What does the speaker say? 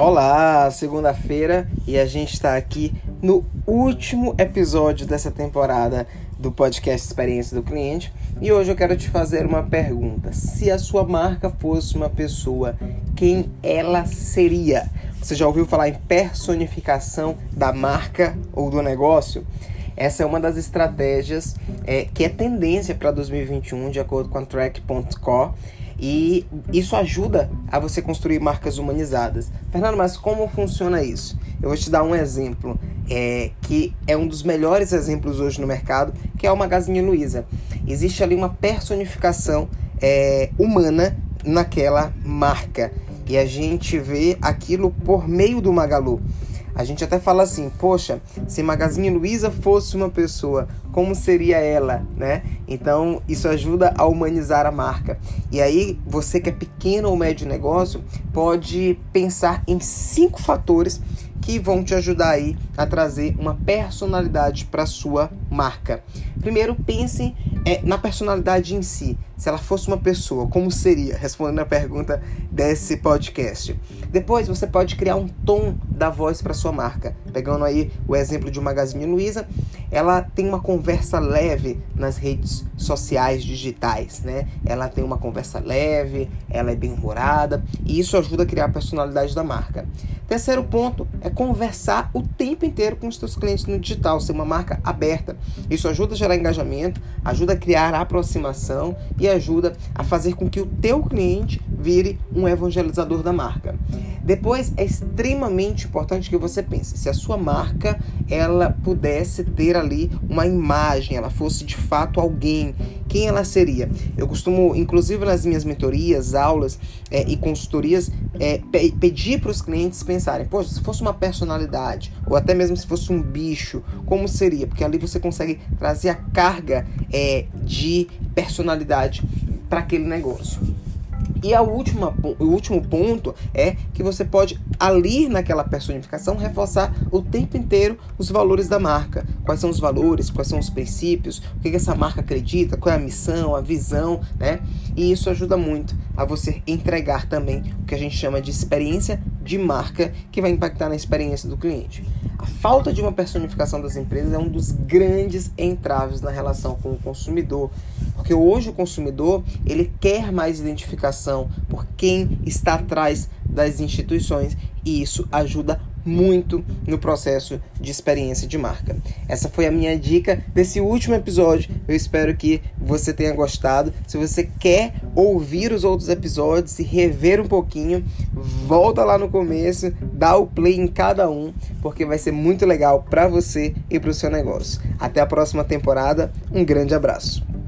Olá, segunda-feira e a gente está aqui no último episódio dessa temporada do podcast Experiência do Cliente e hoje eu quero te fazer uma pergunta. Se a sua marca fosse uma pessoa, quem ela seria? Você já ouviu falar em personificação da marca ou do negócio? Essa é uma das estratégias é, que é tendência para 2021, de acordo com a Track.co e isso ajuda a você construir marcas humanizadas. Fernando, mas como funciona isso? Eu vou te dar um exemplo é, que é um dos melhores exemplos hoje no mercado, que é o Magazine Luiza. Existe ali uma personificação é, humana naquela marca e a gente vê aquilo por meio do Magalu. A gente até fala assim, poxa, se Magazine Luiza fosse uma pessoa, como seria ela, né? Então, isso ajuda a humanizar a marca. E aí, você que é pequeno ou médio negócio, pode pensar em cinco fatores que vão te ajudar aí a trazer uma personalidade para sua marca. Primeiro, pense é, na personalidade em si. Se ela fosse uma pessoa, como seria? Respondendo a pergunta desse podcast. Depois, você pode criar um tom da voz para sua marca. Pegando aí o exemplo de Magazine Luiza, ela tem uma conversa leve nas redes sociais digitais, né? Ela tem uma conversa leve, ela é bem humorada e isso ajuda a criar a personalidade da marca. Terceiro ponto é conversar o tempo inteiro com os seus clientes no digital, ser uma marca aberta. Isso ajuda a gerar engajamento, ajuda a criar aproximação e ajuda a fazer com que o teu cliente vire um evangelizador da marca. Depois é extremamente importante que você pense se a sua marca ela pudesse ter ali uma imagem, ela fosse de fato alguém, quem ela seria? Eu costumo, inclusive nas minhas mentorias, aulas é, e consultorias, é, pe pedir para os clientes pensarem, poxa, se fosse uma personalidade ou até mesmo se fosse um bicho, como seria? Porque ali você consegue trazer a carga é, de personalidade para aquele negócio. E a última, o último ponto é que você pode, ali naquela personificação, reforçar o tempo inteiro os valores da marca. Quais são os valores, quais são os princípios, o que, que essa marca acredita, qual é a missão, a visão, né? E isso ajuda muito a você entregar também o que a gente chama de experiência de marca, que vai impactar na experiência do cliente. A falta de uma personificação das empresas é um dos grandes entraves na relação com o consumidor, porque hoje o consumidor ele quer mais identificação por quem está atrás das instituições e isso ajuda muito no processo de experiência de marca. Essa foi a minha dica desse último episódio. Eu espero que você tenha gostado. Se você quer ouvir os outros episódios e rever um pouquinho, volta lá no começo, dá o play em cada um, porque vai ser muito legal para você e para o seu negócio. Até a próxima temporada. Um grande abraço.